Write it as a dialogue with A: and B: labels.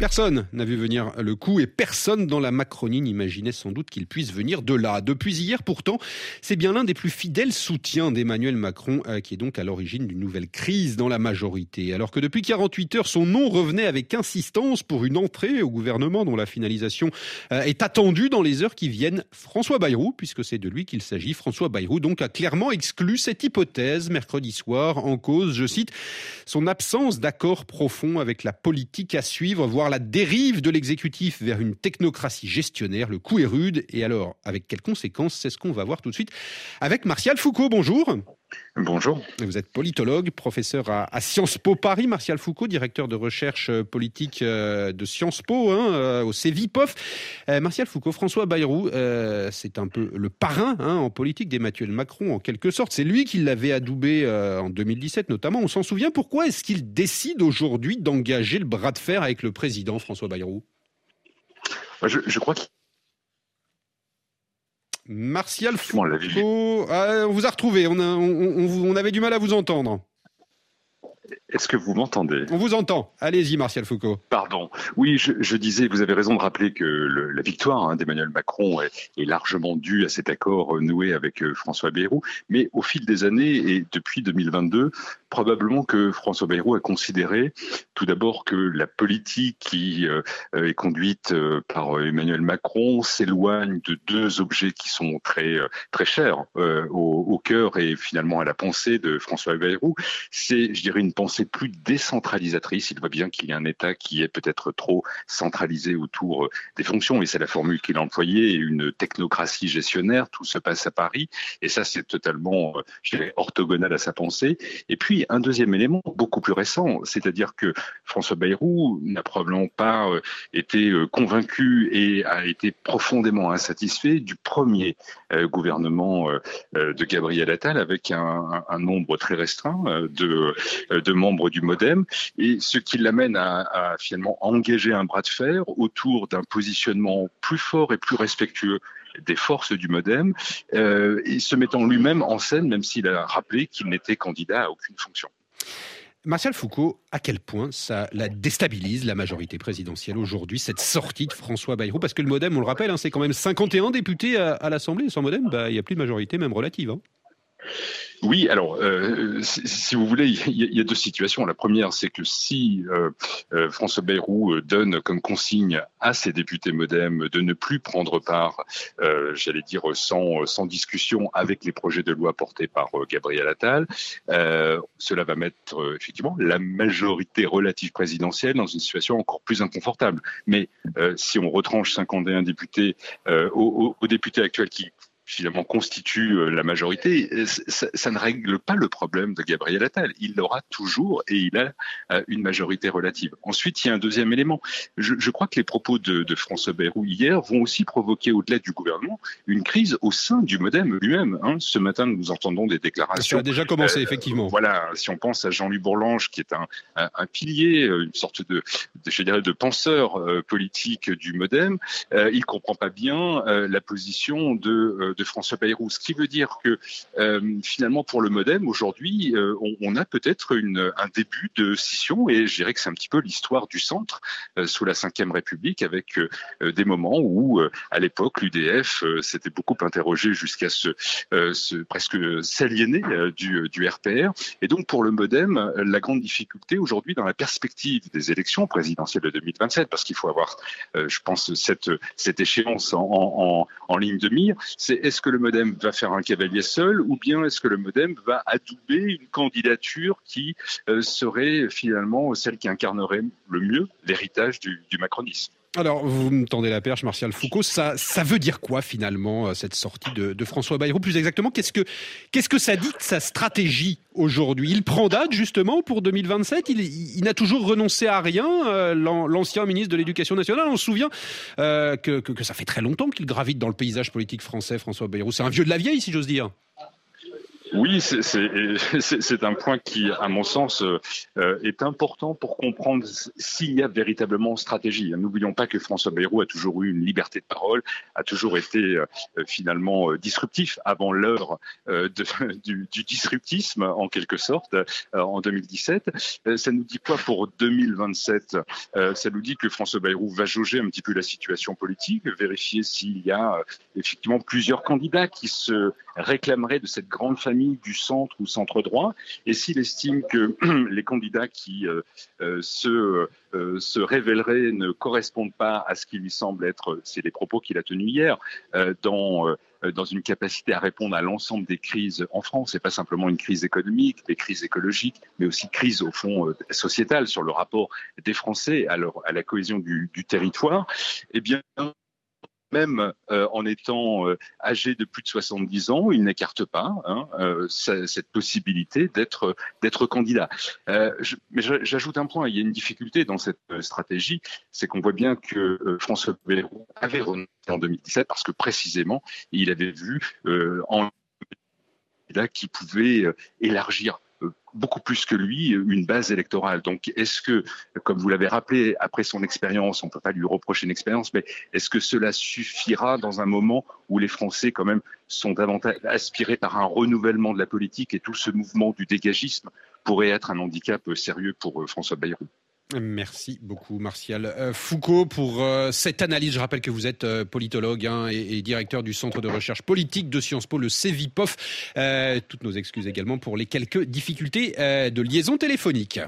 A: Personne n'a vu venir le coup et personne dans la Macronie n'imaginait sans doute qu'il puisse venir de là. Depuis hier, pourtant, c'est bien l'un des plus fidèles soutiens d'Emmanuel Macron euh, qui est donc à l'origine d'une nouvelle crise dans la majorité. Alors que depuis 48 heures, son nom revenait avec insistance pour une entrée au gouvernement dont la finalisation euh, est attendue dans les heures qui viennent. François Bayrou, puisque c'est de lui qu'il s'agit, François Bayrou donc a clairement exclu cette hypothèse mercredi soir en cause, je cite, son absence d'accord profond avec la politique à suivre, voire la dérive de l'exécutif vers une technocratie gestionnaire. Le coup est rude. Et alors, avec quelles conséquences? C'est ce qu'on va voir tout de suite avec Martial Foucault. Bonjour.
B: Bonjour.
A: Vous êtes politologue, professeur à, Sciences Po Paris. Martial Foucault, directeur de recherche euh, politique euh, de Sciences Po hein, euh, au CEVIPOF. Martial Foucault, François Bayrou, c'est un peu le parrain hein, en politique d'Emmanuel Macron en quelque sorte. C'est lui qui l'avait adoubé en 2017 notamment. On s'en souvient. Pourquoi est-ce qu'il décide aujourd'hui d'engager le bras de fer avec le président François Bayrou?
B: Je, je crois qu'il
A: Martial Foucault. Ah, on vous a retrouvé. On, on, avait du mal à vous entendre.
B: Est-ce que vous m'entendez?
A: On vous entend. Allez-y, Martial Foucault.
B: Pardon. Oui, je, disais, vous avez raison de rappeler que la victoire hein, d'Emmanuel Macron est, largement due à cet accord noué avec euh, François Bayrou. Mais au fil des années et depuis 2022, probablement que François Bayrou a considéré tout d'abord que la politique qui euh, est conduite euh, par Emmanuel Macron s'éloigne de deux objets qui sont très très chers au, au cœur et finalement à la pensée de François Bayrou. C'est, je dirais, une pensée plus décentralisatrice. Il voit bien qu'il y a un État qui est peut-être trop centralisé autour euh, des fonctions, et c'est la formule qu'il a employée, une technocratie gestionnaire, tout se passe à Paris, et ça c'est totalement, euh, je dirais, orthogonal à sa pensée. Et puis un deuxième élément, beaucoup plus récent, c'est-à-dire que François Bayrou n'a probablement pas euh, été convaincu et a été profondément insatisfait du premier gouvernement de Gabriel Attal avec un, nombre très restreint de membres du MoDem, et ce qui l'amène à, finalement engager un bras de fer autour d'un positionnement plus fort et plus respectueux des forces du MoDem, euh, et se mettant lui-même en scène, même s'il a rappelé qu'il n'était candidat à aucune fonction.
A: Martial Foucault, à quel point ça la déstabilise la majorité présidentielle aujourd'hui, cette sortie de François Bayrou? Parce que le Modem, on le rappelle, hein, c'est quand même 51 députés à, l'Assemblée. Sans Modem, bah, il n'y a plus de majorité, même relative. Hein.
B: Oui, alors, euh, si, vous voulez, il y, a deux situations. La première, c'est que si euh, euh, François Bayrou donne comme consigne à ses députés modem de ne plus prendre part, j'allais dire, sans, sans discussion avec les projets de loi portés par Gabriel Attal, cela va mettre effectivement la majorité relative présidentielle dans une situation encore plus inconfortable. Mais si on retranche 51 députés aux, aux députés actuels qui finalement constitue euh, la majorité, ça, ne règle pas le problème de Gabriel Attal. Il l'aura toujours et il a euh, une majorité relative. Ensuite, il y a un deuxième élément. Je, crois que les propos de, François Bayrou hier vont aussi provoquer, au-delà du gouvernement, une crise au sein du MoDem lui-même. Hein. Ce matin, nous entendons des déclarations.
A: Ça a déjà commencé, euh, effectivement.
B: Voilà, si on pense à Jean-Louis Bourlange, qui est un, un, pilier, une sorte de, je dirais, de penseur politique du MoDem, il comprend pas bien la position de de François Bayrou. Ce qui veut dire que euh, finalement pour le MoDem aujourd'hui, euh, on, a peut-être un début de scission et je dirais que c'est un petit peu l'histoire du centre euh, sous la Ve République avec des moments où à l'époque l'UDF s'était beaucoup interrogé jusqu'à ce, presque s'aliéner du, du RPR. Et donc pour le MoDem, la grande difficulté aujourd'hui dans la perspective des élections présidentielles de 2027, parce qu'il faut avoir, je pense, cette, cette échéance en, en, en ligne de mire, c'est est-ce que le MoDem va faire un cavalier seul ou bien est-ce que le MoDem va adouber une candidature qui euh, serait finalement celle qui incarnerait le mieux l'héritage du, macronisme?
A: Alors, vous me tendez la perche, Martial Foucault. Ça, ça veut dire quoi finalement euh, cette sortie de, François Bayrou Plus exactement, qu'est-ce que qu'est-ce que ça dit de sa stratégie aujourd'hui? Il prend date justement pour 2027. Il, n'a toujours renoncé à rien. Euh, l'ancien ministre de l'Éducation nationale, on se souvient euh, que, que, ça fait très longtemps qu'il gravite dans le paysage politique français. François Bayrou, c'est un vieux de la vieille, si j'ose dire.
B: Oui, c'est un point qui, à mon sens, euh, est important pour comprendre s'il y a véritablement stratégie. N'oublions pas que François Bayrou a toujours eu une liberté de parole, a toujours été euh, finalement euh, disruptif avant l'heure du, du, disruptisme, en quelque sorte, en 2017. Ça nous dit quoi pour 2027 Ça nous dit que François Bayrou va jauger un petit peu la situation politique, vérifier s'il y a effectivement plusieurs candidats qui se réclameraient de cette grande famille du centre ou centre droit, et s'il estime que les candidats qui euh, euh, se, euh, se révéleraient ne correspondent pas à ce qui lui semble être, c'est les propos qu'il a tenus hier, dans dans une capacité à répondre à l'ensemble des crises en France, et pas simplement une crise économique, des crises écologiques, mais aussi crise au fond sociétale sur le rapport des Français à, leur, à la cohésion du, du territoire, eh bien, même euh, en étant euh, âgé de plus de 70 ans, il n'écarte pas hein, euh, cette possibilité d'être candidat. Mais j'ajoute un point, il y a une difficulté dans cette stratégie, c'est qu'on voit bien que François Bayrou avait renoncé en 2017 parce que précisément il avait vu en qui pouvait élargir beaucoup plus que lui une base électorale. Donc, est-ce que, comme vous l'avez rappelé, après son expérience, on ne peut pas lui reprocher une expérience, mais est-ce que cela suffira dans un moment où les Français, quand même, sont davantage aspirés par un renouvellement de la politique et tout ce mouvement du dégagisme pourrait être un handicap sérieux pour euh, François Bayrou?
A: Merci beaucoup, Martial euh, Foucault, pour euh, cette analyse. Je rappelle que vous êtes euh, politologue hein, et, directeur du Centre de recherche politique de Sciences Po, le CEVIPOF. toutes nos excuses également pour les quelques difficultés de liaison téléphonique.